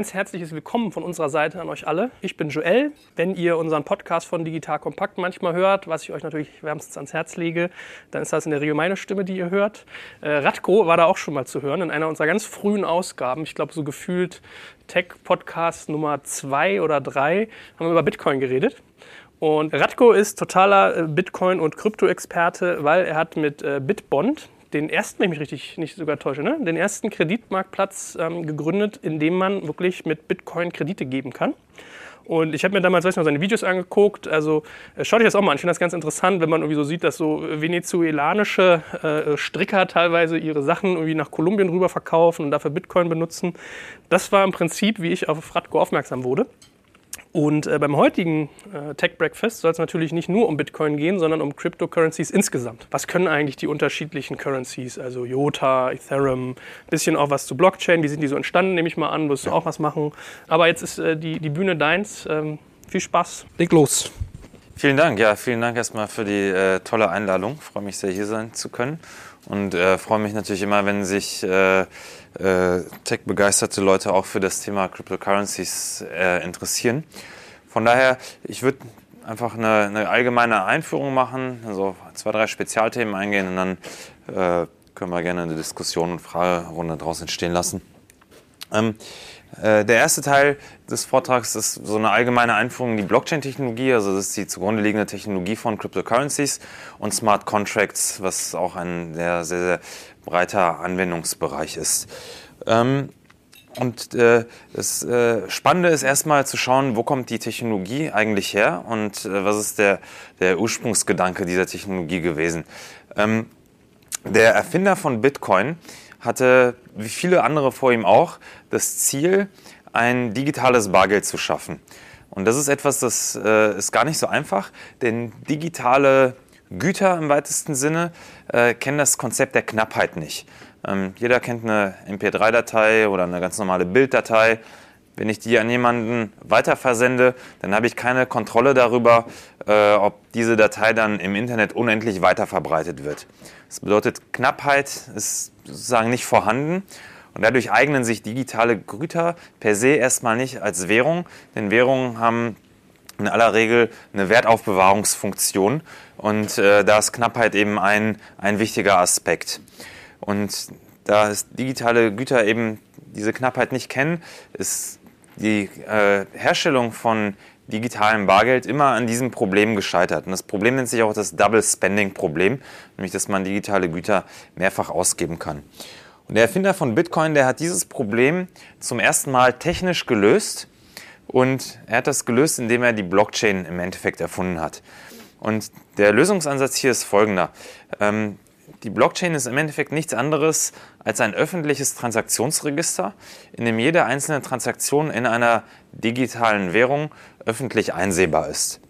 ganz herzliches Willkommen von unserer Seite an euch alle. Ich bin Joel. Wenn ihr unseren Podcast von Digital Kompakt manchmal hört, was ich euch natürlich wärmstens ans Herz lege, dann ist das in der Regel meine Stimme, die ihr hört. Äh, Radko war da auch schon mal zu hören in einer unserer ganz frühen Ausgaben. Ich glaube, so gefühlt Tech-Podcast Nummer zwei oder drei haben wir über Bitcoin geredet. Und Radko ist totaler äh, Bitcoin- und Krypto-Experte, weil er hat mit äh, Bitbond, den ersten, wenn ich mich richtig nicht sogar täusche, ne? den ersten Kreditmarktplatz ähm, gegründet, in dem man wirklich mit Bitcoin Kredite geben kann. Und ich habe mir damals weiß noch, seine Videos angeguckt. Also äh, schaut euch das auch mal an. Ich finde das ganz interessant, wenn man irgendwie so sieht, dass so venezuelanische äh, Stricker teilweise ihre Sachen irgendwie nach Kolumbien rüber verkaufen und dafür Bitcoin benutzen. Das war im Prinzip, wie ich auf Radko aufmerksam wurde. Und äh, beim heutigen äh, Tech Breakfast soll es natürlich nicht nur um Bitcoin gehen, sondern um Cryptocurrencies insgesamt. Was können eigentlich die unterschiedlichen Currencies, also IOTA, Ethereum, bisschen auch was zu Blockchain, wie sind die so entstanden, nehme ich mal an, wirst du auch was machen. Aber jetzt ist äh, die, die Bühne deins. Ähm, viel Spaß, leg los. Vielen Dank, ja, vielen Dank erstmal für die äh, tolle Einladung. Ich freue mich sehr, hier sein zu können und äh, freue mich natürlich immer, wenn sich äh, tech-begeisterte Leute auch für das Thema Cryptocurrencies äh, interessieren. Von daher, ich würde einfach eine, eine, allgemeine Einführung machen, also zwei, drei Spezialthemen eingehen und dann äh, können wir gerne eine Diskussion und Fragerunde daraus entstehen lassen. Ähm, äh, der erste Teil des Vortrags ist so eine allgemeine Einführung in die Blockchain-Technologie, also das ist die zugrunde liegende Technologie von Cryptocurrencies und Smart Contracts, was auch ein sehr, sehr, sehr breiter Anwendungsbereich ist. Ähm, und äh, das äh, Spannende ist erstmal zu schauen, wo kommt die Technologie eigentlich her und äh, was ist der, der Ursprungsgedanke dieser Technologie gewesen. Ähm, der Erfinder von Bitcoin hatte, wie viele andere vor ihm auch, das Ziel, ein digitales Bargeld zu schaffen. Und das ist etwas, das äh, ist gar nicht so einfach, denn digitale Güter im weitesten Sinne äh, kennen das Konzept der Knappheit nicht. Ähm, jeder kennt eine MP3-Datei oder eine ganz normale Bilddatei. Wenn ich die an jemanden weiterversende, dann habe ich keine Kontrolle darüber, äh, ob diese Datei dann im Internet unendlich weiterverbreitet wird. Das bedeutet, Knappheit ist sozusagen nicht vorhanden. Und dadurch eignen sich digitale Güter per se erstmal nicht als Währung, denn Währungen haben in aller Regel eine Wertaufbewahrungsfunktion und äh, da ist Knappheit eben ein, ein wichtiger Aspekt. Und da digitale Güter eben diese Knappheit nicht kennen, ist die äh, Herstellung von digitalem Bargeld immer an diesem Problem gescheitert. Und das Problem nennt sich auch das Double Spending Problem, nämlich dass man digitale Güter mehrfach ausgeben kann. Und der Erfinder von Bitcoin, der hat dieses Problem zum ersten Mal technisch gelöst und er hat das gelöst, indem er die Blockchain im Endeffekt erfunden hat. Und der Lösungsansatz hier ist folgender. Ähm, die Blockchain ist im Endeffekt nichts anderes als ein öffentliches Transaktionsregister, in dem jede einzelne Transaktion in einer digitalen Währung öffentlich einsehbar ist.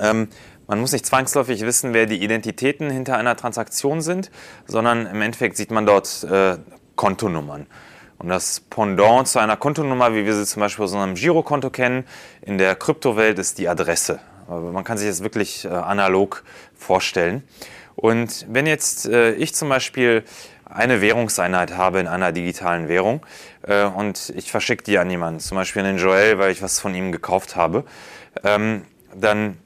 Ähm, man muss nicht zwangsläufig wissen, wer die Identitäten hinter einer Transaktion sind, sondern im Endeffekt sieht man dort äh, Kontonummern. Und das Pendant zu einer Kontonummer, wie wir sie zum Beispiel aus unserem Girokonto kennen, in der Kryptowelt ist die Adresse. Man kann sich das wirklich äh, analog vorstellen. Und wenn jetzt äh, ich zum Beispiel eine Währungseinheit habe in einer digitalen Währung äh, und ich verschicke die an jemanden, zum Beispiel an den Joel, weil ich was von ihm gekauft habe, ähm, dann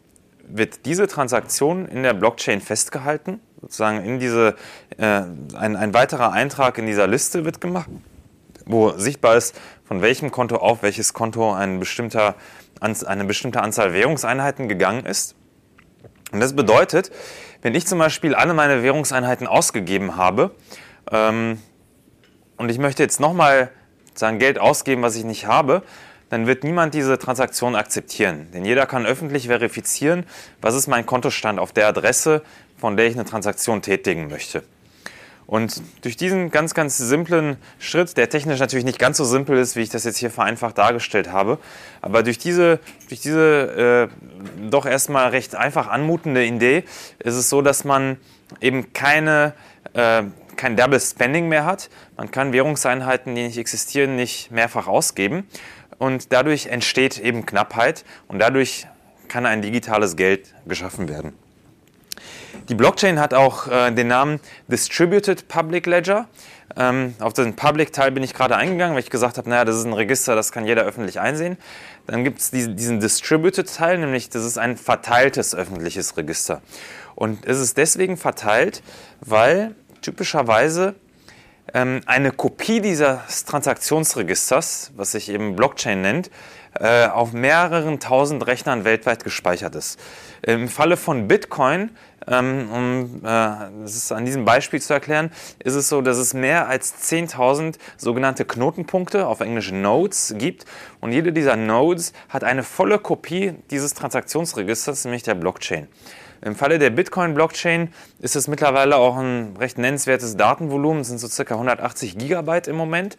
wird diese Transaktion in der Blockchain festgehalten. Sozusagen in diese, ein, ein weiterer Eintrag in dieser Liste wird gemacht, wo sichtbar ist, von welchem Konto auf welches Konto ein bestimmter, eine bestimmte Anzahl Währungseinheiten gegangen ist. Und das bedeutet, wenn ich zum Beispiel alle meine Währungseinheiten ausgegeben habe ähm, und ich möchte jetzt nochmal sagen, Geld ausgeben, was ich nicht habe, dann wird niemand diese Transaktion akzeptieren. Denn jeder kann öffentlich verifizieren, was ist mein Kontostand auf der Adresse, von der ich eine Transaktion tätigen möchte. Und durch diesen ganz, ganz simplen Schritt, der technisch natürlich nicht ganz so simpel ist, wie ich das jetzt hier vereinfacht dargestellt habe, aber durch diese, durch diese äh, doch erstmal recht einfach anmutende Idee ist es so, dass man eben keine, äh, kein Double Spending mehr hat. Man kann Währungseinheiten, die nicht existieren, nicht mehrfach ausgeben. Und dadurch entsteht eben Knappheit und dadurch kann ein digitales Geld geschaffen werden. Die Blockchain hat auch äh, den Namen Distributed Public Ledger. Ähm, auf den Public-Teil bin ich gerade eingegangen, weil ich gesagt habe, naja, das ist ein Register, das kann jeder öffentlich einsehen. Dann gibt es diesen, diesen Distributed-Teil, nämlich das ist ein verteiltes öffentliches Register. Und es ist deswegen verteilt, weil typischerweise ähm, eine Kopie dieses Transaktionsregisters, was sich eben Blockchain nennt, äh, auf mehreren tausend Rechnern weltweit gespeichert ist. Im Falle von Bitcoin, ähm, um äh, das ist an diesem Beispiel zu erklären, ist es so, dass es mehr als 10.000 sogenannte Knotenpunkte, auf Englisch Nodes, gibt. Und jede dieser Nodes hat eine volle Kopie dieses Transaktionsregisters, nämlich der Blockchain. Im Falle der Bitcoin-Blockchain ist es mittlerweile auch ein recht nennenswertes Datenvolumen, es sind so circa 180 Gigabyte im Moment.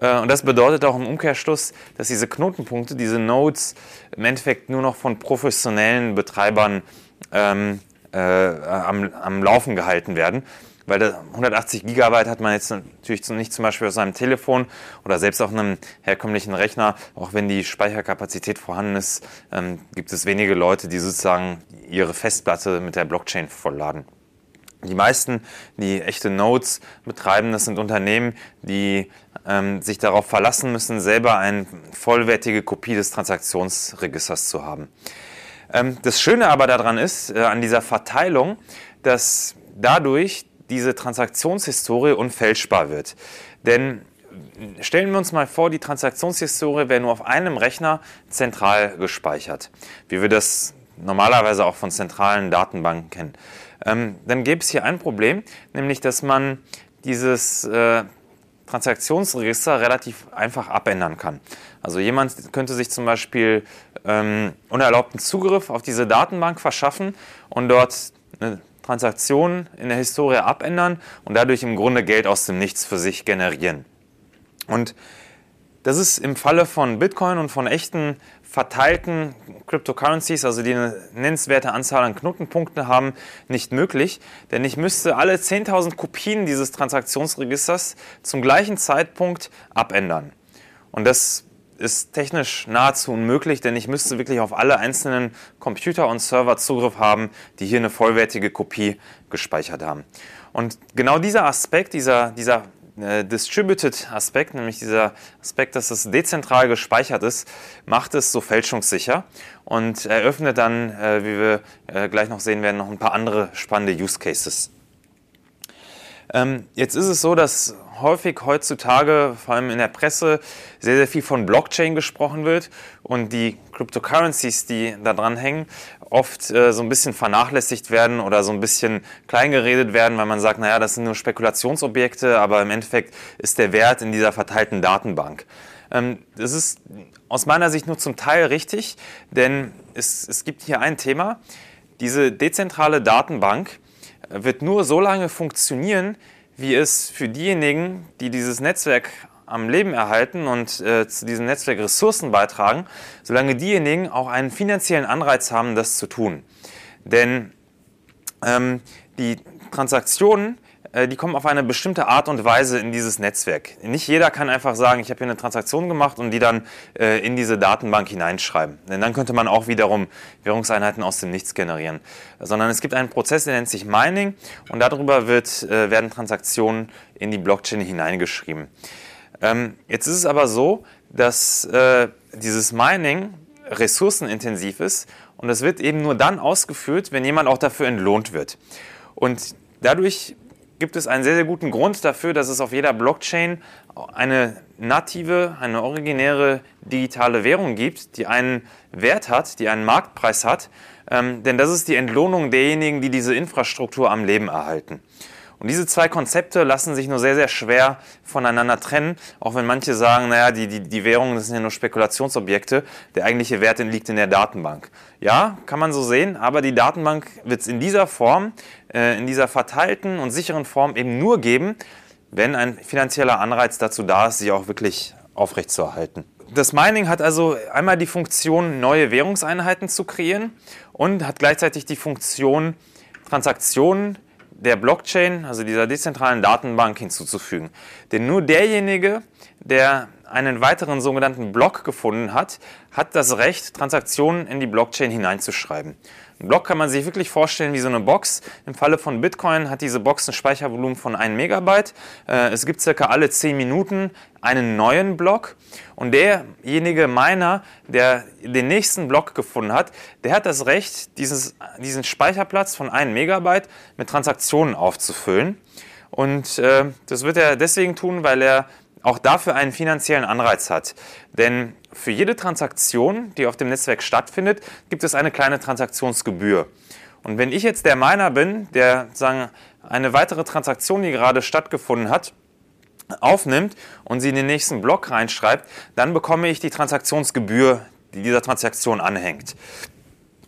Äh, und das bedeutet auch im Umkehrschluss, dass diese Knotenpunkte, diese Nodes im Endeffekt nur noch von professionellen Betreibern ähm, äh, am, am Laufen gehalten werden weil 180 Gigabyte hat man jetzt natürlich nicht zum Beispiel auf seinem Telefon oder selbst auf einem herkömmlichen Rechner, auch wenn die Speicherkapazität vorhanden ist, ähm, gibt es wenige Leute, die sozusagen ihre Festplatte mit der Blockchain vollladen. Die meisten, die echte Nodes betreiben, das sind Unternehmen, die ähm, sich darauf verlassen müssen, selber eine vollwertige Kopie des Transaktionsregisters zu haben. Ähm, das Schöne aber daran ist, äh, an dieser Verteilung, dass dadurch diese Transaktionshistorie unfälschbar wird. Denn stellen wir uns mal vor, die Transaktionshistorie wäre nur auf einem Rechner zentral gespeichert, wie wir das normalerweise auch von zentralen Datenbanken kennen. Ähm, dann gäbe es hier ein Problem, nämlich dass man dieses äh, Transaktionsregister relativ einfach abändern kann. Also jemand könnte sich zum Beispiel ähm, unerlaubten Zugriff auf diese Datenbank verschaffen und dort eine Transaktionen in der Historie abändern und dadurch im Grunde Geld aus dem Nichts für sich generieren. Und das ist im Falle von Bitcoin und von echten verteilten Cryptocurrencies, also die eine nennenswerte Anzahl an Knotenpunkten haben, nicht möglich. Denn ich müsste alle 10.000 Kopien dieses Transaktionsregisters zum gleichen Zeitpunkt abändern. Und das ist technisch nahezu unmöglich, denn ich müsste wirklich auf alle einzelnen Computer und Server Zugriff haben, die hier eine vollwertige Kopie gespeichert haben. Und genau dieser Aspekt, dieser, dieser äh, Distributed Aspekt, nämlich dieser Aspekt, dass es dezentral gespeichert ist, macht es so fälschungssicher und eröffnet dann, äh, wie wir äh, gleich noch sehen werden, noch ein paar andere spannende Use Cases. Ähm, jetzt ist es so, dass häufig heutzutage, vor allem in der Presse, sehr, sehr viel von Blockchain gesprochen wird und die Cryptocurrencies, die da dran hängen, oft äh, so ein bisschen vernachlässigt werden oder so ein bisschen kleingeredet werden, weil man sagt, naja, das sind nur Spekulationsobjekte, aber im Endeffekt ist der Wert in dieser verteilten Datenbank. Ähm, das ist aus meiner Sicht nur zum Teil richtig, denn es, es gibt hier ein Thema. Diese dezentrale Datenbank wird nur so lange funktionieren, wie es für diejenigen, die dieses Netzwerk am Leben erhalten und äh, zu diesem Netzwerk Ressourcen beitragen, solange diejenigen auch einen finanziellen Anreiz haben, das zu tun. Denn ähm, die Transaktionen die kommen auf eine bestimmte Art und Weise in dieses Netzwerk. Nicht jeder kann einfach sagen, ich habe hier eine Transaktion gemacht und die dann äh, in diese Datenbank hineinschreiben. Denn dann könnte man auch wiederum Währungseinheiten aus dem Nichts generieren. Sondern es gibt einen Prozess, der nennt sich Mining und darüber wird, äh, werden Transaktionen in die Blockchain hineingeschrieben. Ähm, jetzt ist es aber so, dass dieses Mining ressourcenintensiv ist und es wird eben nur dann ausgeführt, wenn jemand auch dafür entlohnt wird. Und dadurch gibt es einen sehr, sehr guten Grund dafür, dass es auf jeder Blockchain eine native, eine originäre digitale Währung gibt, die einen Wert hat, die einen Marktpreis hat. Ähm, denn das ist die Entlohnung derjenigen, die diese Infrastruktur am Leben erhalten. Und diese zwei Konzepte lassen sich nur sehr, sehr schwer voneinander trennen, auch wenn manche sagen, naja, die, die, die Währungen sind ja nur Spekulationsobjekte, der eigentliche Wert liegt in der Datenbank. Ja, kann man so sehen, aber die Datenbank wird es in dieser Form, äh, in dieser verteilten und sicheren Form eben nur geben, wenn ein finanzieller Anreiz dazu da ist, sie auch wirklich aufrechtzuerhalten. Das Mining hat also einmal die Funktion, neue Währungseinheiten zu kreieren und hat gleichzeitig die Funktion, Transaktionen der Blockchain, also dieser dezentralen Datenbank hinzuzufügen. Denn nur derjenige, der einen weiteren sogenannten Block gefunden hat, hat das Recht, Transaktionen in die Blockchain hineinzuschreiben. Ein Block kann man sich wirklich vorstellen wie so eine Box. Im Falle von Bitcoin hat diese Box ein Speichervolumen von 1 Megabyte. Äh, es gibt circa alle 10 Minuten einen neuen Block. Und derjenige Miner, der den nächsten Block gefunden hat, der hat das Recht, dieses, diesen Speicherplatz von 1 Megabyte mit Transaktionen aufzufüllen. Und äh, das wird er deswegen tun, weil er auch dafür einen finanziellen Anreiz hat. Denn für jede Transaktion, die auf dem Netzwerk stattfindet, gibt es eine kleine Transaktionsgebühr. Und wenn ich jetzt der Miner bin, der sagen, eine weitere Transaktion, die gerade stattgefunden hat, aufnimmt und sie in den nächsten Block reinschreibt, dann bekomme ich die Transaktionsgebühr, die dieser Transaktion anhängt.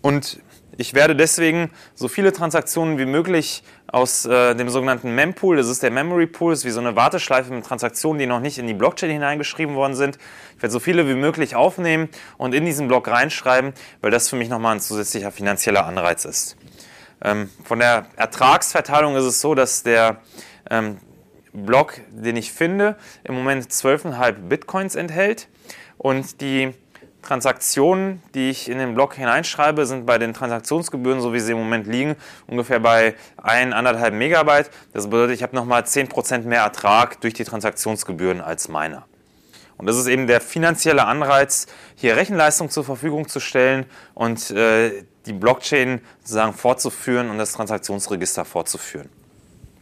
Und ich werde deswegen so viele Transaktionen wie möglich aus äh, dem sogenannten Mempool, das ist der Memory Pool, das ist wie so eine Warteschleife mit Transaktionen, die noch nicht in die Blockchain hineingeschrieben worden sind. Ich werde so viele wie möglich aufnehmen und in diesen Block reinschreiben, weil das für mich nochmal ein zusätzlicher finanzieller Anreiz ist. Ähm, von der Ertragsverteilung ist es so, dass der ähm, Block, den ich finde, im Moment 12,5 Bitcoins enthält und die Transaktionen, die ich in den Block hineinschreibe, sind bei den Transaktionsgebühren, so wie sie im Moment liegen, ungefähr bei 1,5 Megabyte. Das bedeutet, ich habe nochmal 10% mehr Ertrag durch die Transaktionsgebühren als meiner. Und das ist eben der finanzielle Anreiz, hier Rechenleistung zur Verfügung zu stellen und äh, die Blockchain sozusagen fortzuführen und das Transaktionsregister fortzuführen.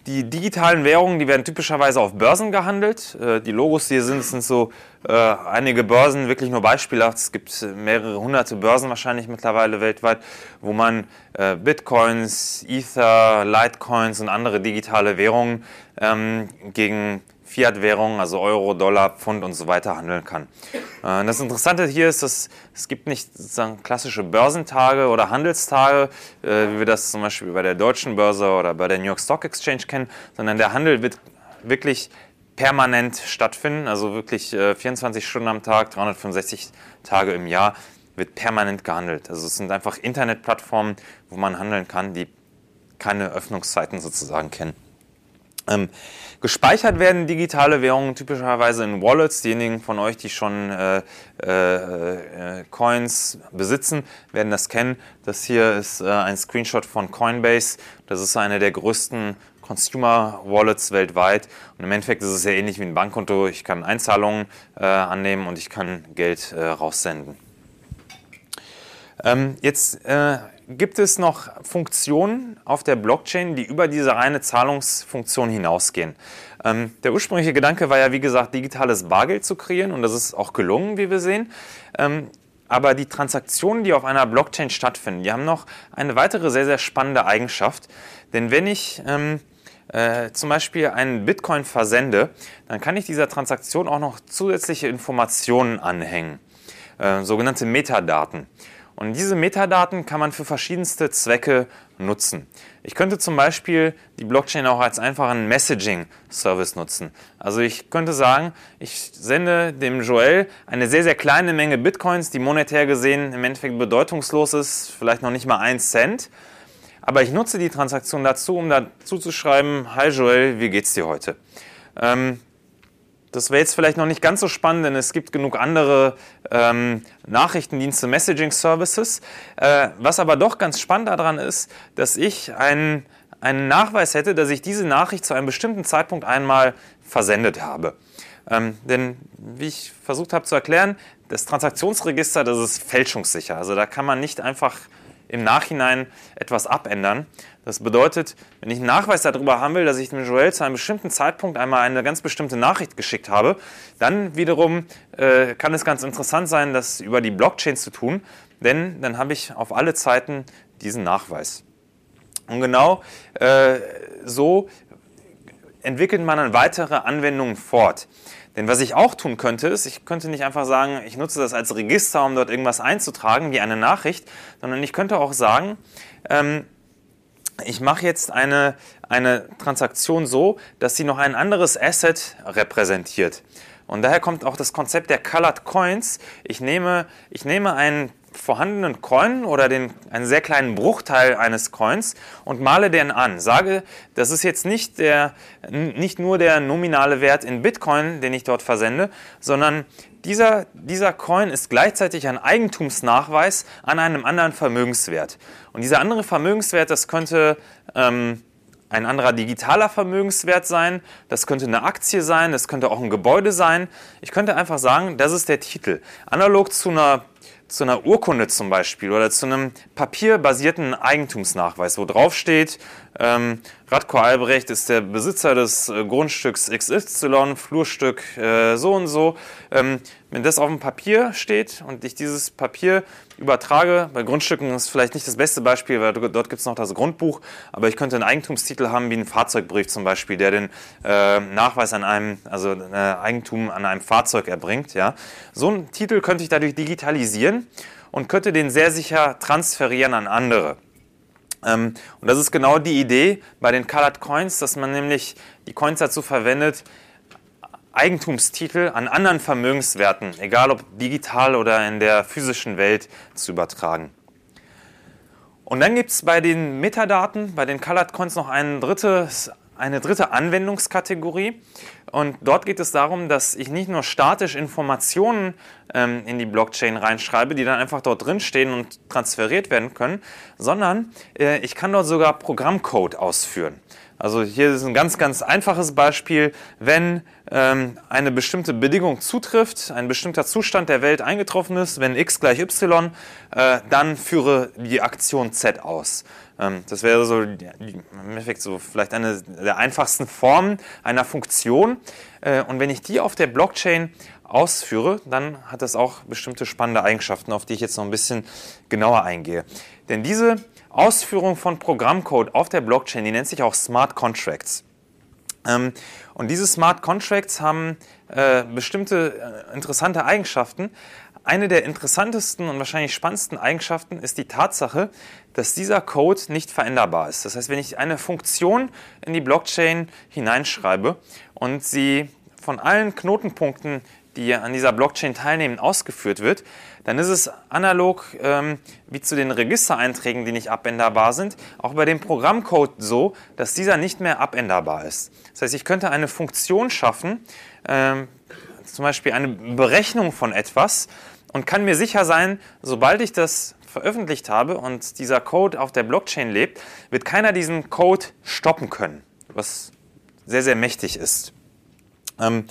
Die digitalen Währungen, die werden typischerweise auf Börsen gehandelt. Äh, die Logos, die hier sind, sind so äh, einige Börsen, wirklich nur beispielhaft. Es gibt mehrere hunderte Börsen wahrscheinlich mittlerweile weltweit, wo man äh, Bitcoins, Ether, Litecoins und andere digitale Währungen ähm, gegen Fiat-Währungen, also Euro, Dollar, Pfund und so weiter handeln kann. Äh, das Interessante hier ist, dass es gibt nicht sozusagen klassische Börsentage oder Handelstage, äh, wie wir das zum Beispiel bei der deutschen Börse oder bei der New York Stock Exchange kennen, sondern der Handel wird wirklich permanent stattfinden, also wirklich 24 äh, Stunden am Tag, 365 Tage im Jahr wird permanent gehandelt. Also es sind einfach Internetplattformen, wo man handeln kann, die keine Öffnungszeiten sozusagen kennen. Ähm, Gespeichert werden digitale Währungen typischerweise in Wallets. Diejenigen von euch, die schon äh, äh, äh, Coins besitzen, werden das kennen. Das hier ist äh, ein Screenshot von Coinbase. Das ist eine der größten Consumer Wallets weltweit. Und im Endeffekt ist es sehr ähnlich wie ein Bankkonto. Ich kann Einzahlungen äh, annehmen und ich kann Geld äh, raussenden. Ähm, jetzt gibt es noch Funktionen auf der Blockchain, die über diese reine Zahlungsfunktion hinausgehen. Ähm, der ursprüngliche Gedanke war ja, wie gesagt, digitales Bargeld zu kreieren und das ist auch gelungen, wie wir sehen. Ähm, aber die Transaktionen, die auf einer Blockchain stattfinden, die haben noch eine weitere sehr, sehr spannende Eigenschaft. Denn wenn ich ähm, äh, zum Beispiel einen Bitcoin versende, dann kann ich dieser Transaktion auch noch zusätzliche Informationen anhängen, äh, sogenannte Metadaten. Und diese Metadaten kann man für verschiedenste Zwecke nutzen. Ich könnte zum Beispiel die Blockchain auch als einfachen Messaging-Service nutzen. Also ich könnte sagen, ich sende dem Joel eine sehr, sehr kleine Menge Bitcoins, die monetär gesehen im Endeffekt bedeutungslos ist, vielleicht noch nicht mal ein Cent. Aber ich nutze die Transaktion dazu, um dazu zu schreiben, Hi Joel, wie geht's dir heute? Ähm, das wäre jetzt vielleicht noch nicht ganz so spannend, denn es gibt genug andere ähm, Nachrichtendienste, Messaging Services. Äh, was aber doch ganz spannend daran ist, dass ich einen, einen Nachweis hätte, dass ich diese Nachricht zu einem bestimmten Zeitpunkt einmal versendet habe. Ähm, denn wie ich versucht habe zu erklären, das Transaktionsregister, das ist fälschungssicher. Also da kann man nicht einfach im Nachhinein etwas abändern. Das bedeutet, wenn ich einen Nachweis darüber haben will, dass ich dem Joel zu einem bestimmten Zeitpunkt einmal eine ganz bestimmte Nachricht geschickt habe, dann wiederum äh, kann es ganz interessant sein, das über die Blockchain zu tun, denn dann habe ich auf alle Zeiten diesen Nachweis. Und genau äh, so entwickelt man dann weitere Anwendungen fort. Denn was ich auch tun könnte, ist, ich könnte nicht einfach sagen, ich nutze das als Register, um dort irgendwas einzutragen, wie eine Nachricht, sondern ich könnte auch sagen, ähm, ich mache jetzt eine, eine Transaktion so, dass sie noch ein anderes Asset repräsentiert. Und daher kommt auch das Konzept der Colored Coins. Ich nehme, ich nehme einen vorhandenen Coin oder den, einen sehr kleinen Bruchteil eines Coins und male den an. Sage, das ist jetzt nicht, der, nicht nur der nominale Wert in Bitcoin, den ich dort versende, sondern dieser, dieser Coin ist gleichzeitig ein Eigentumsnachweis an einem anderen Vermögenswert. Und dieser andere Vermögenswert, das könnte ähm, ein anderer digitaler Vermögenswert sein, das könnte eine Aktie sein, das könnte auch ein Gebäude sein. Ich könnte einfach sagen, das ist der Titel. Analog zu einer zu einer Urkunde zum Beispiel oder zu einem papierbasierten Eigentumsnachweis, wo drauf steht, ähm, Radko Albrecht ist der Besitzer des äh, Grundstücks XY, Flurstück äh, so und so. Ähm, wenn das auf dem Papier steht und ich dieses Papier übertrage, bei Grundstücken ist vielleicht nicht das beste Beispiel, weil dort gibt es noch das Grundbuch, aber ich könnte einen Eigentumstitel haben wie einen Fahrzeugbrief zum Beispiel, der den äh, Nachweis an einem, also äh, Eigentum an einem Fahrzeug erbringt. Ja. So einen Titel könnte ich dadurch digitalisieren und könnte den sehr sicher transferieren an andere. Ähm, und das ist genau die Idee bei den Colored Coins, dass man nämlich die Coins dazu verwendet, Eigentumstitel an anderen Vermögenswerten, egal ob digital oder in der physischen Welt, zu übertragen. Und dann gibt es bei den Metadaten, bei den Colored Coins noch ein drittes, eine dritte Anwendungskategorie. Und dort geht es darum, dass ich nicht nur statisch Informationen ähm, in die Blockchain reinschreibe, die dann einfach dort drin stehen und transferiert werden können, sondern äh, ich kann dort sogar Programmcode ausführen. Also hier ist ein ganz, ganz einfaches Beispiel. Wenn ähm, eine bestimmte Bedingung zutrifft, ein bestimmter Zustand der Welt eingetroffen ist, wenn x gleich y, äh, dann führe die Aktion z aus. Ähm, das wäre so, im Endeffekt so vielleicht eine der einfachsten Formen einer Funktion. Äh, und wenn ich die auf der Blockchain ausführe, dann hat das auch bestimmte spannende Eigenschaften, auf die ich jetzt noch ein bisschen genauer eingehe. Denn diese Ausführung von Programmcode auf der Blockchain, die nennt sich auch Smart Contracts. Ähm, und diese Smart Contracts haben äh, bestimmte äh, interessante Eigenschaften. Eine der interessantesten und wahrscheinlich spannendsten Eigenschaften ist die Tatsache, dass dieser Code nicht veränderbar ist. Das heißt, wenn ich eine Funktion in die Blockchain hineinschreibe und sie von allen Knotenpunkten, die an dieser Blockchain teilnehmen, ausgeführt wird, dann ist es analog ähm, wie zu den Registereinträgen, die nicht abänderbar sind, auch bei dem Programmcode so, dass dieser nicht mehr abänderbar ist. Das heißt, ich könnte eine Funktion schaffen, ähm, zum Beispiel eine Berechnung von etwas und kann mir sicher sein, sobald ich das veröffentlicht habe und dieser Code auf der Blockchain lebt, wird keiner diesen Code stoppen können, was sehr, sehr mächtig ist. Ähm,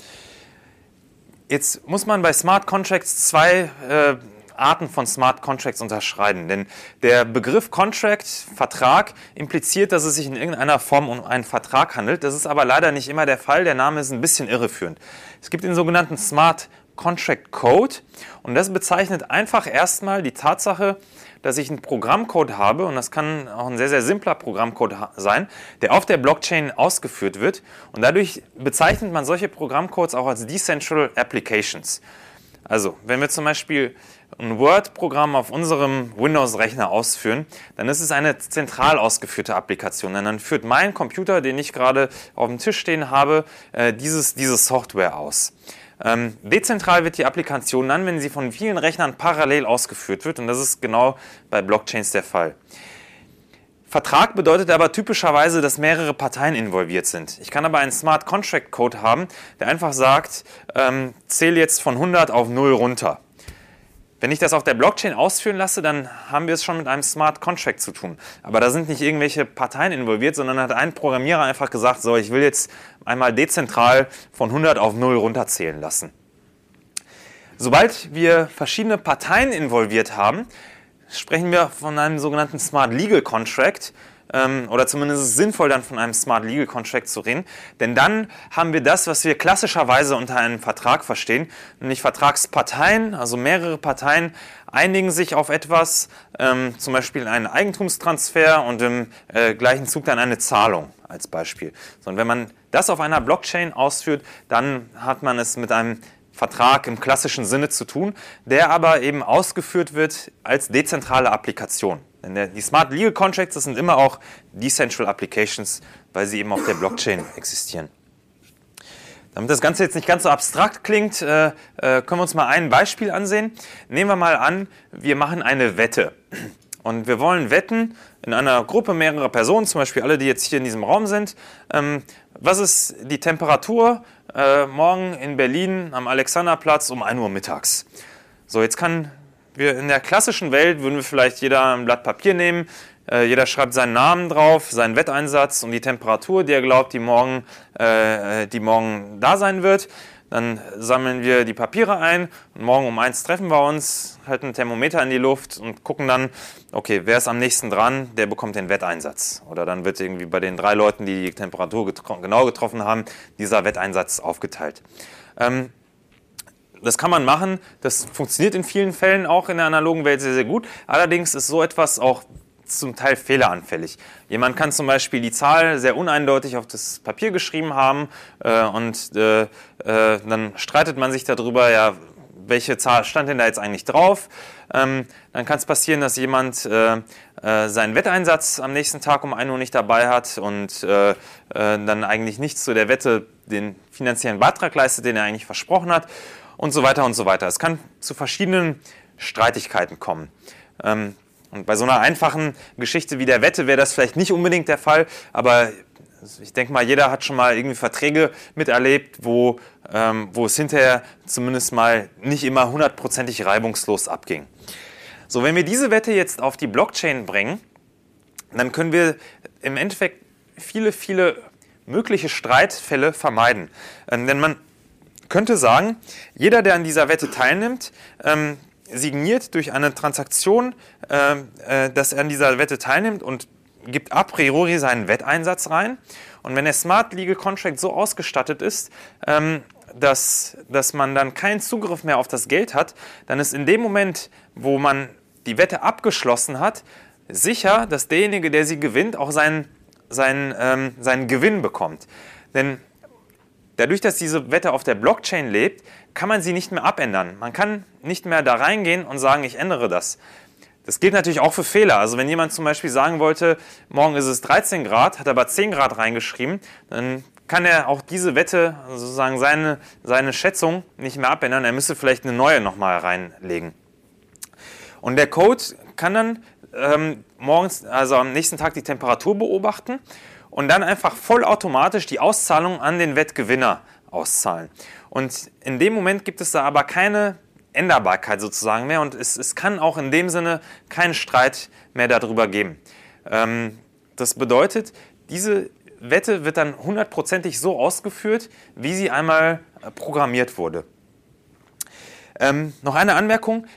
Jetzt muss man bei Smart Contracts zwei äh, Arten von Smart Contracts unterscheiden. Denn der Begriff Contract, Vertrag, impliziert, dass es sich in irgendeiner Form um einen Vertrag handelt. Das ist aber leider nicht immer der Fall. Der Name ist ein bisschen irreführend. Es gibt den sogenannten Smart Contract Code und das bezeichnet einfach erstmal die Tatsache, dass ich einen Programmcode habe, und das kann auch ein sehr, sehr simpler Programmcode sein, der auf der Blockchain ausgeführt wird. Und dadurch bezeichnet man solche Programmcodes auch als Decentral Applications. Also, wenn wir zum Beispiel ein Word-Programm auf unserem Windows-Rechner ausführen, dann ist es eine zentral ausgeführte Applikation. Denn dann führt mein Computer, den ich gerade auf dem Tisch stehen habe, äh, dieses, diese Software aus. Ähm, dezentral wird die Applikation dann, wenn sie von vielen Rechnern parallel ausgeführt wird und das ist genau bei Blockchains der Fall. Vertrag bedeutet aber typischerweise, dass mehrere Parteien involviert sind. Ich kann aber einen Smart Contract Code haben, der einfach sagt, ähm, zähle jetzt von 100 auf 0 runter. Wenn ich das auf der Blockchain ausführen lasse, dann haben wir es schon mit einem Smart Contract zu tun. Aber da sind nicht irgendwelche Parteien involviert, sondern hat ein Programmierer einfach gesagt, so, ich will jetzt einmal dezentral von 100 auf 0 runterzählen lassen. Sobald wir verschiedene Parteien involviert haben, sprechen wir von einem sogenannten Smart Legal Contract oder zumindest ist es sinnvoll, dann von einem Smart Legal Contract zu reden, denn dann haben wir das, was wir klassischerweise unter einem Vertrag verstehen, nämlich Vertragsparteien, also mehrere Parteien einigen sich auf etwas, ähm, zum Beispiel einen Eigentumstransfer und im äh, gleichen Zug dann eine Zahlung als Beispiel. So, und wenn man das auf einer Blockchain ausführt, dann hat man es mit einem Vertrag im klassischen Sinne zu tun, der aber eben ausgeführt wird als dezentrale Applikation. Denn die Smart Legal Contracts, das sind immer auch Decentral Applications, weil sie eben auf der Blockchain existieren. Damit das Ganze jetzt nicht ganz so abstrakt klingt, äh, äh, können wir uns mal ein Beispiel ansehen. Nehmen wir mal an, wir machen eine Wette. Und wir wollen wetten in einer Gruppe mehrerer Personen, zum Beispiel alle, die jetzt hier in diesem Raum sind, ähm, was ist die Temperatur äh, morgen in Berlin am Alexanderplatz um 1 Uhr mittags? So, jetzt kann wir in der klassischen Welt würden wir vielleicht jeder ein Blatt Papier nehmen, äh, jeder schreibt seinen Namen drauf, seinen Wetteinsatz und die Temperatur, die er glaubt, die morgen, äh, die morgen da sein wird. Dann sammeln wir die Papiere ein und morgen um eins treffen wir uns, halten ein Thermometer in die Luft und gucken dann, okay, wer ist am nächsten dran, der bekommt den Wetteinsatz. Oder dann wird irgendwie bei den drei Leuten, die die Temperatur getro genau getroffen haben, dieser Wetteinsatz aufgeteilt. Ähm, das kann man machen, das funktioniert in vielen Fällen auch in der analogen Welt sehr, sehr gut. Allerdings ist so etwas auch zum Teil fehleranfällig. Jemand kann zum Beispiel die Zahl sehr uneindeutig auf das Papier geschrieben haben äh, und äh, äh, dann streitet man sich darüber, ja, welche Zahl stand denn da jetzt eigentlich drauf? Ähm, dann kann es passieren, dass jemand äh, äh, seinen Wetteinsatz am nächsten Tag um 1 Uhr nicht dabei hat und äh, dann eigentlich nichts zu der Wette den finanziellen Beitrag leistet, den er eigentlich versprochen hat und so weiter und so weiter. Es kann zu verschiedenen Streitigkeiten kommen. Ähm, und bei so einer einfachen Geschichte wie der Wette wäre das vielleicht nicht unbedingt der Fall, aber ich denke mal, jeder hat schon mal irgendwie Verträge miterlebt, wo, ähm, wo es hinterher zumindest mal nicht immer hundertprozentig reibungslos abging. So, wenn wir diese Wette jetzt auf die Blockchain bringen, dann können wir im Endeffekt viele, viele mögliche Streitfälle vermeiden. Ähm, denn man könnte sagen, jeder, der an dieser Wette teilnimmt, ähm, signiert durch eine Transaktion, äh, äh, dass er an dieser Wette teilnimmt und gibt a priori seinen Wetteinsatz rein. Und wenn der Smart Legal Contract so ausgestattet ist, ähm, dass, dass man dann keinen Zugriff mehr auf das Geld hat, dann ist in dem Moment, wo man die Wette abgeschlossen hat, sicher, dass derjenige, der sie gewinnt, auch seinen, seinen, ähm, seinen Gewinn bekommt. Denn dadurch, dass diese Wette auf der Blockchain lebt, kann man sie nicht mehr abändern. Man kann nicht mehr da reingehen und sagen, ich ändere das. Das gilt natürlich auch für Fehler. Also wenn jemand zum Beispiel sagen wollte, morgen ist es 13 Grad, hat aber 10 Grad reingeschrieben, dann kann er auch diese Wette, also sozusagen seine, seine Schätzung nicht mehr abändern. Er müsste vielleicht eine neue nochmal reinlegen. Und der Code kann dann ähm, morgens, also am nächsten Tag die Temperatur beobachten und dann einfach vollautomatisch die Auszahlung an den Wettgewinner auszahlen. Und in dem Moment gibt es da aber keine Änderbarkeit sozusagen mehr und es, es kann auch in dem Sinne keinen Streit mehr darüber geben. Ähm, das bedeutet, diese Wette wird dann hundertprozentig so ausgeführt, wie sie einmal äh, programmiert wurde. Ähm, noch eine Anmerkung.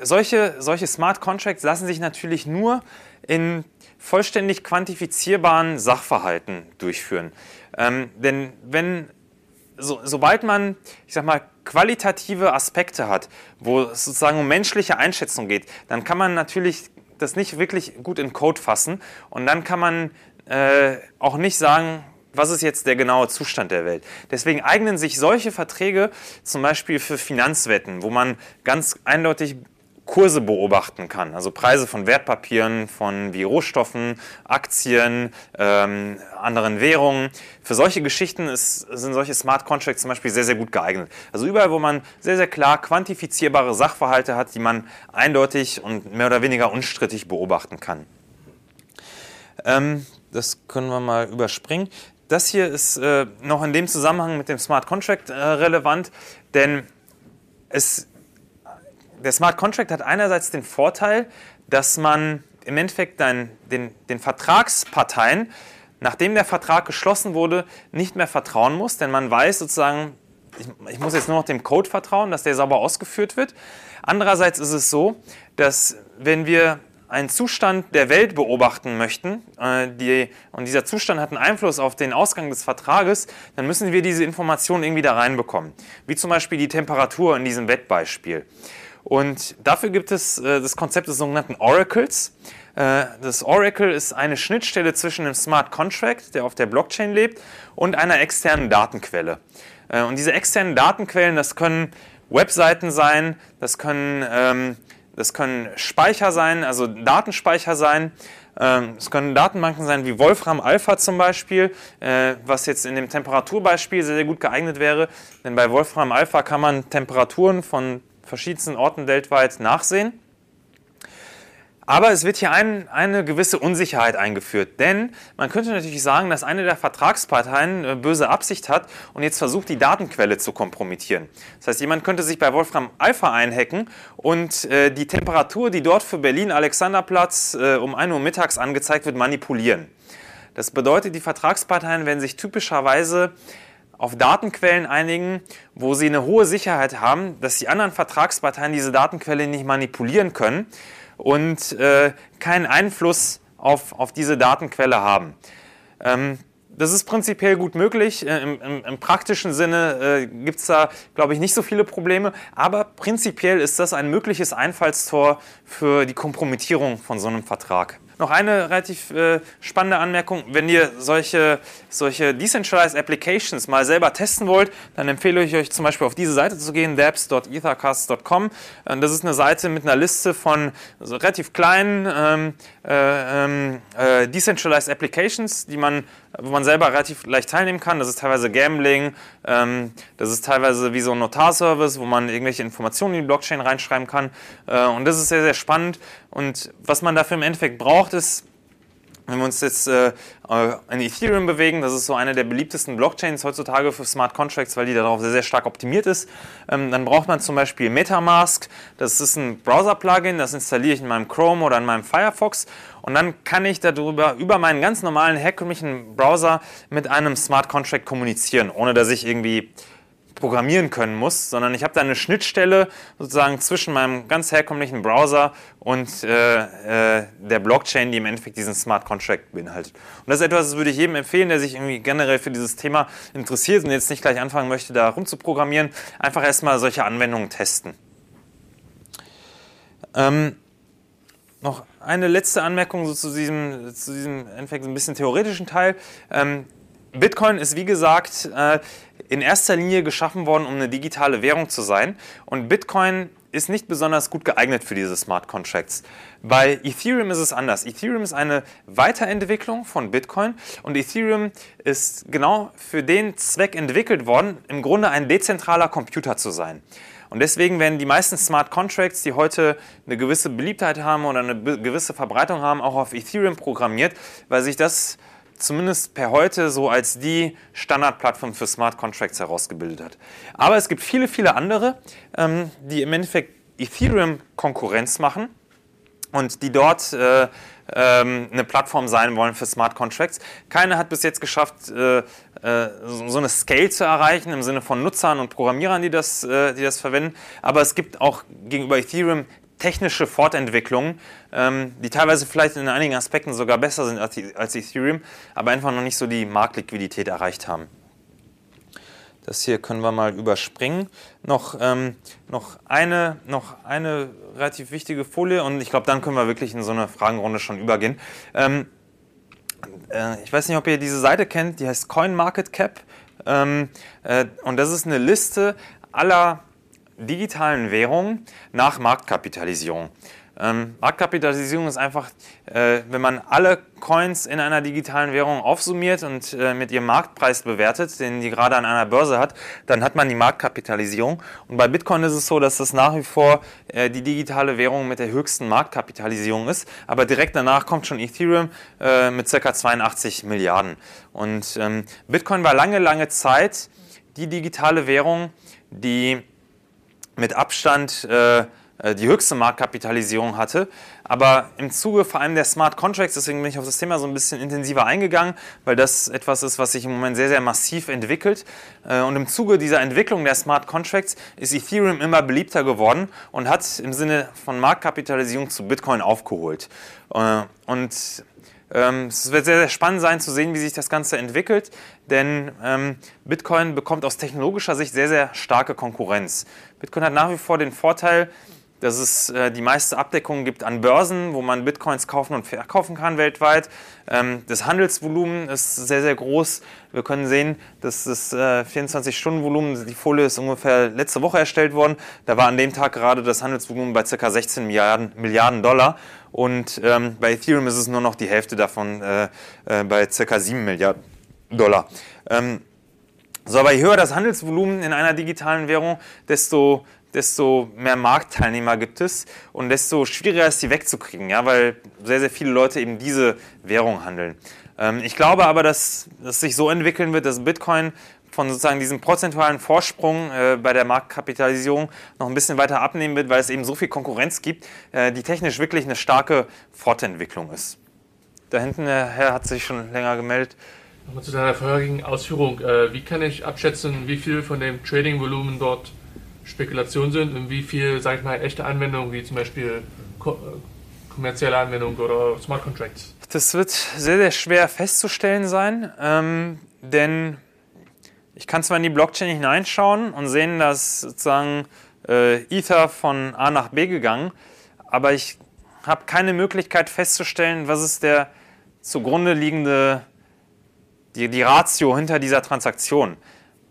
Solche, solche Smart Contracts lassen sich natürlich nur in vollständig quantifizierbaren Sachverhalten durchführen. Ähm, denn wenn so, sobald man, ich sag mal, qualitative Aspekte hat, wo es sozusagen um menschliche Einschätzung geht, dann kann man natürlich das nicht wirklich gut in Code fassen und dann kann man äh, auch nicht sagen, was ist jetzt der genaue Zustand der Welt. Deswegen eignen sich solche Verträge zum Beispiel für Finanzwetten, wo man ganz eindeutig Kurse beobachten kann, also Preise von Wertpapieren, von wie Rohstoffen, Aktien, ähm, anderen Währungen. Für solche Geschichten ist, sind solche Smart Contracts zum Beispiel sehr, sehr gut geeignet. Also überall, wo man sehr, sehr klar quantifizierbare Sachverhalte hat, die man eindeutig und mehr oder weniger unstrittig beobachten kann. Ähm, das können wir mal überspringen. Das hier ist äh, noch in dem Zusammenhang mit dem Smart Contract äh, relevant, denn es der Smart Contract hat einerseits den Vorteil, dass man im Endeffekt den, den, den Vertragsparteien, nachdem der Vertrag geschlossen wurde, nicht mehr vertrauen muss, denn man weiß sozusagen, ich, ich, muss jetzt nur noch dem Code vertrauen, dass der sauber ausgeführt wird. Andererseits ist es so, dass wenn wir einen Zustand der Welt beobachten möchten äh, die, und dieser Zustand hat einen Einfluss auf den Ausgang des Vertrages, dann müssen wir diese Informationen irgendwie da reinbekommen. Wie zum Beispiel die Temperatur in diesem Wettbeispiel. Und dafür gibt es äh, das Konzept des sogenannten Oracles. Äh, das Oracle ist eine Schnittstelle zwischen dem Smart Contract, der auf der Blockchain lebt, und einer externen Datenquelle. Äh, und diese externen Datenquellen, das können Webseiten sein, das können, ähm, das können Speicher sein, also Datenspeicher sein. Ähm, es können Datenbanken sein wie Wolfram Alpha zum Beispiel, äh, was jetzt in dem Temperaturbeispiel sehr, sehr gut geeignet wäre. Denn bei Wolfram Alpha kann man Temperaturen von verschiedensten Orten weltweit nachsehen. Aber es wird hier ein, eine gewisse Unsicherheit eingeführt, denn man könnte natürlich sagen, dass eine der Vertragsparteien äh, böse Absicht hat und jetzt versucht, die Datenquelle zu kompromittieren. Das heißt, jemand könnte sich bei Wolfram Alpha einhacken und äh, die Temperatur, die dort für Berlin-Alexanderplatz äh, um 1 Uhr mittags angezeigt wird, manipulieren. Das bedeutet, die Vertragsparteien werden sich typischerweise auf Datenquellen einigen, wo sie eine hohe Sicherheit haben, dass die anderen Vertragsparteien diese Datenquelle nicht manipulieren können und äh, keinen Einfluss auf, auf diese Datenquelle haben. Ähm, das ist prinzipiell gut möglich. Äh, Im, im, Im, praktischen Sinne äh, gibt es da, glaube ich, nicht so viele Probleme. Aber prinzipiell ist das ein mögliches Einfallstor für die Kompromittierung von so einem Vertrag. Noch eine relativ äh, spannende Anmerkung. Wenn ihr solche, solche Decentralized Applications mal selber testen wollt, dann empfehle ich euch zum Beispiel auf diese Seite zu gehen, dapps.ethercast.com. Das ist eine Seite mit einer Liste von so relativ kleinen ähm, äh, ähm, äh, Decentralized Applications, die man, wo man selber relativ leicht teilnehmen kann. Das ist teilweise Gambling, ähm, das ist teilweise wie so ein Notarservice, wo man irgendwelche Informationen in die Blockchain reinschreiben kann. Äh, und das ist sehr, sehr spannend. Und was man dafür im Endeffekt braucht, ist wenn wir uns jetzt äh, in Ethereum bewegen, das ist so eine der beliebtesten Blockchains heutzutage für Smart Contracts, weil die darauf sehr, sehr stark optimiert ist, ähm, dann braucht man zum Beispiel Metamask. Das ist ein Browser-Plugin, das installiere ich in meinem Chrome oder in meinem Firefox und dann kann ich darüber über meinen ganz normalen herkömmlichen Browser mit einem Smart Contract kommunizieren, ohne dass ich irgendwie programmieren können muss, sondern ich habe da eine Schnittstelle sozusagen zwischen meinem ganz herkömmlichen Browser und äh, äh, der Blockchain, die im Endeffekt diesen Smart Contract beinhaltet. Und das ist etwas, das würde ich jedem empfehlen, der sich irgendwie generell für dieses Thema interessiert und jetzt nicht gleich anfangen möchte, da rumzuprogrammieren. Einfach erstmal solche Anwendungen testen. Ähm, noch eine letzte Anmerkung so zu diesem, zu diesem Endeffekt ein bisschen theoretischen Teil. Ähm, Bitcoin ist wie gesagt äh, in erster Linie geschaffen worden, um eine digitale Währung zu sein. Und Bitcoin ist nicht besonders gut geeignet für diese Smart Contracts. Bei Ethereum ist es anders. Ethereum ist eine Weiterentwicklung von Bitcoin und Ethereum ist genau für den Zweck entwickelt worden, im Grunde ein dezentraler Computer zu sein. Und deswegen werden die meisten Smart Contracts, die heute eine gewisse Beliebtheit haben oder eine gewisse Verbreitung haben, auch auf Ethereum programmiert, weil sich das zumindest per heute so als die Standardplattform für Smart Contracts herausgebildet hat. Aber es gibt viele, viele andere, ähm, die im Endeffekt Ethereum Konkurrenz machen und die dort äh, ähm, eine Plattform sein wollen für Smart Contracts. Keine hat bis jetzt geschafft, äh, äh, so eine Scale zu erreichen im Sinne von Nutzern und Programmierern, die das, äh, die das verwenden. Aber es gibt auch gegenüber Ethereum technische Fortentwicklungen, ähm, die teilweise vielleicht in einigen Aspekten sogar besser sind als, Ethereum, aber einfach noch nicht so die Marktliquidität erreicht haben. Das hier können wir mal überspringen. Noch, ähm, noch, eine, noch eine relativ wichtige Folie und ich glaube, dann können wir wirklich in so eine Fragenrunde schon übergehen. Ähm, äh, ich weiß nicht, ob ihr diese Seite kennt, die heißt CoinMarketCap. Ähm, äh, und das ist eine Liste aller digitalen Währungen nach Marktkapitalisierung. Ähm, Marktkapitalisierung ist einfach, äh, wenn man alle Coins in einer digitalen Währung aufsummiert und äh, mit ihrem Marktpreis bewertet, den die gerade an einer Börse hat, dann hat man die Marktkapitalisierung. Und bei Bitcoin ist es so, dass das nach wie vor äh, die digitale Währung mit der höchsten Marktkapitalisierung ist. Aber direkt danach kommt schon Ethereum äh, mit ca. 82 Milliarden. Und ähm, Bitcoin war lange, lange Zeit die digitale Währung, die mit Abstand äh, äh, die höchste Marktkapitalisierung hatte. Aber im Zuge vor allem der Smart Contracts, deswegen bin ich auf das Thema so ein bisschen intensiver eingegangen, weil das etwas ist, was sich im Moment sehr, sehr massiv entwickelt. Äh, und im Zuge dieser Entwicklung der Smart Contracts ist Ethereum immer beliebter geworden und hat im Sinne von Marktkapitalisierung zu Bitcoin aufgeholt. Äh, und es wird sehr, sehr spannend sein zu sehen, wie sich das Ganze entwickelt, denn ähm, Bitcoin bekommt aus technologischer Sicht sehr, sehr starke Konkurrenz. Bitcoin hat nach wie vor den Vorteil, dass es äh, die meiste Abdeckung gibt an Börsen, wo man Bitcoins kaufen und verkaufen kann weltweit. Ähm, das Handelsvolumen ist sehr, sehr groß. Wir können sehen, dass das äh, 24-Stunden-Volumen, die Folie ist ungefähr letzte Woche erstellt worden. Da war an dem Tag gerade das Handelsvolumen bei ca. 16 Milliarden, Milliarden Dollar. Und ähm, bei Ethereum ist es nur noch die Hälfte davon äh, äh bei ca. 7 Milliarden Dollar. Ähm, so, aber je höher das Handelsvolumen in einer digitalen Währung, desto desto mehr Marktteilnehmer gibt es und desto schwieriger ist sie wegzukriegen, ja, weil sehr, sehr viele Leute eben diese Währung handeln. Ähm, ich glaube aber, dass es sich so entwickeln wird, dass Bitcoin von sozusagen diesem prozentualen Vorsprung äh, bei der Marktkapitalisierung noch ein bisschen weiter abnehmen wird, weil es eben so viel Konkurrenz gibt, äh, die technisch wirklich eine starke Fortentwicklung ist. Da hinten der Herr hat sich schon länger gemeldet. Nochmal zu deiner vorherigen Ausführung. Äh, wie kann ich abschätzen, wie viel von dem Trading-Volumen dort Spekulation sind und wie viel, sag ich mal, echte Anwendungen, wie zum Beispiel ko kommerzielle Anwendungen oder Smart Contracts? Das wird sehr, sehr schwer festzustellen sein, ähm, denn ich kann zwar in die Blockchain hineinschauen und sehen, dass sozusagen äh, Ether von A nach B gegangen, aber ich habe keine Möglichkeit festzustellen, was ist der zugrunde liegende, die, die Ratio hinter dieser Transaktion.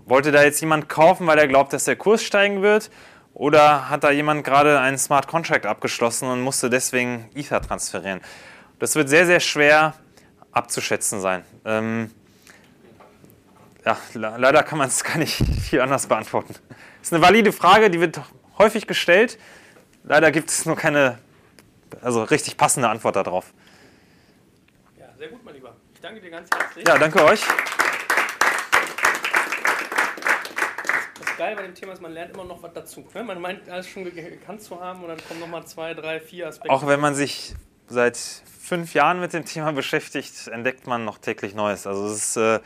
Wollte da jetzt jemand kaufen, weil er glaubt, dass der Kurs steigen wird? Oder hat da jemand gerade einen Smart Contract abgeschlossen und musste deswegen Ether transferieren? Das wird sehr, sehr schwer abzuschätzen sein. Ähm, ja, leider kann man es gar nicht viel anders beantworten. Das ist eine valide Frage, die wird häufig gestellt. Leider gibt es nur keine also richtig passende Antwort darauf. Ja, sehr gut, mein Lieber. Ich danke dir ganz herzlich. Ja, danke euch. Das Geile bei dem Thema ist, man lernt immer noch was dazu. Ne? Man meint, alles schon gekannt zu haben und dann kommen nochmal zwei, drei, vier Aspekte. Auch wenn man sich seit fünf Jahren mit dem Thema beschäftigt, entdeckt man noch täglich Neues. Also es ist äh, im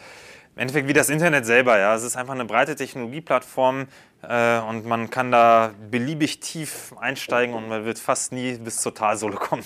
Endeffekt wie das Internet selber. Ja. Es ist einfach eine breite Technologieplattform äh, und man kann da beliebig tief einsteigen und man wird fast nie bis zur Talsohle kommen.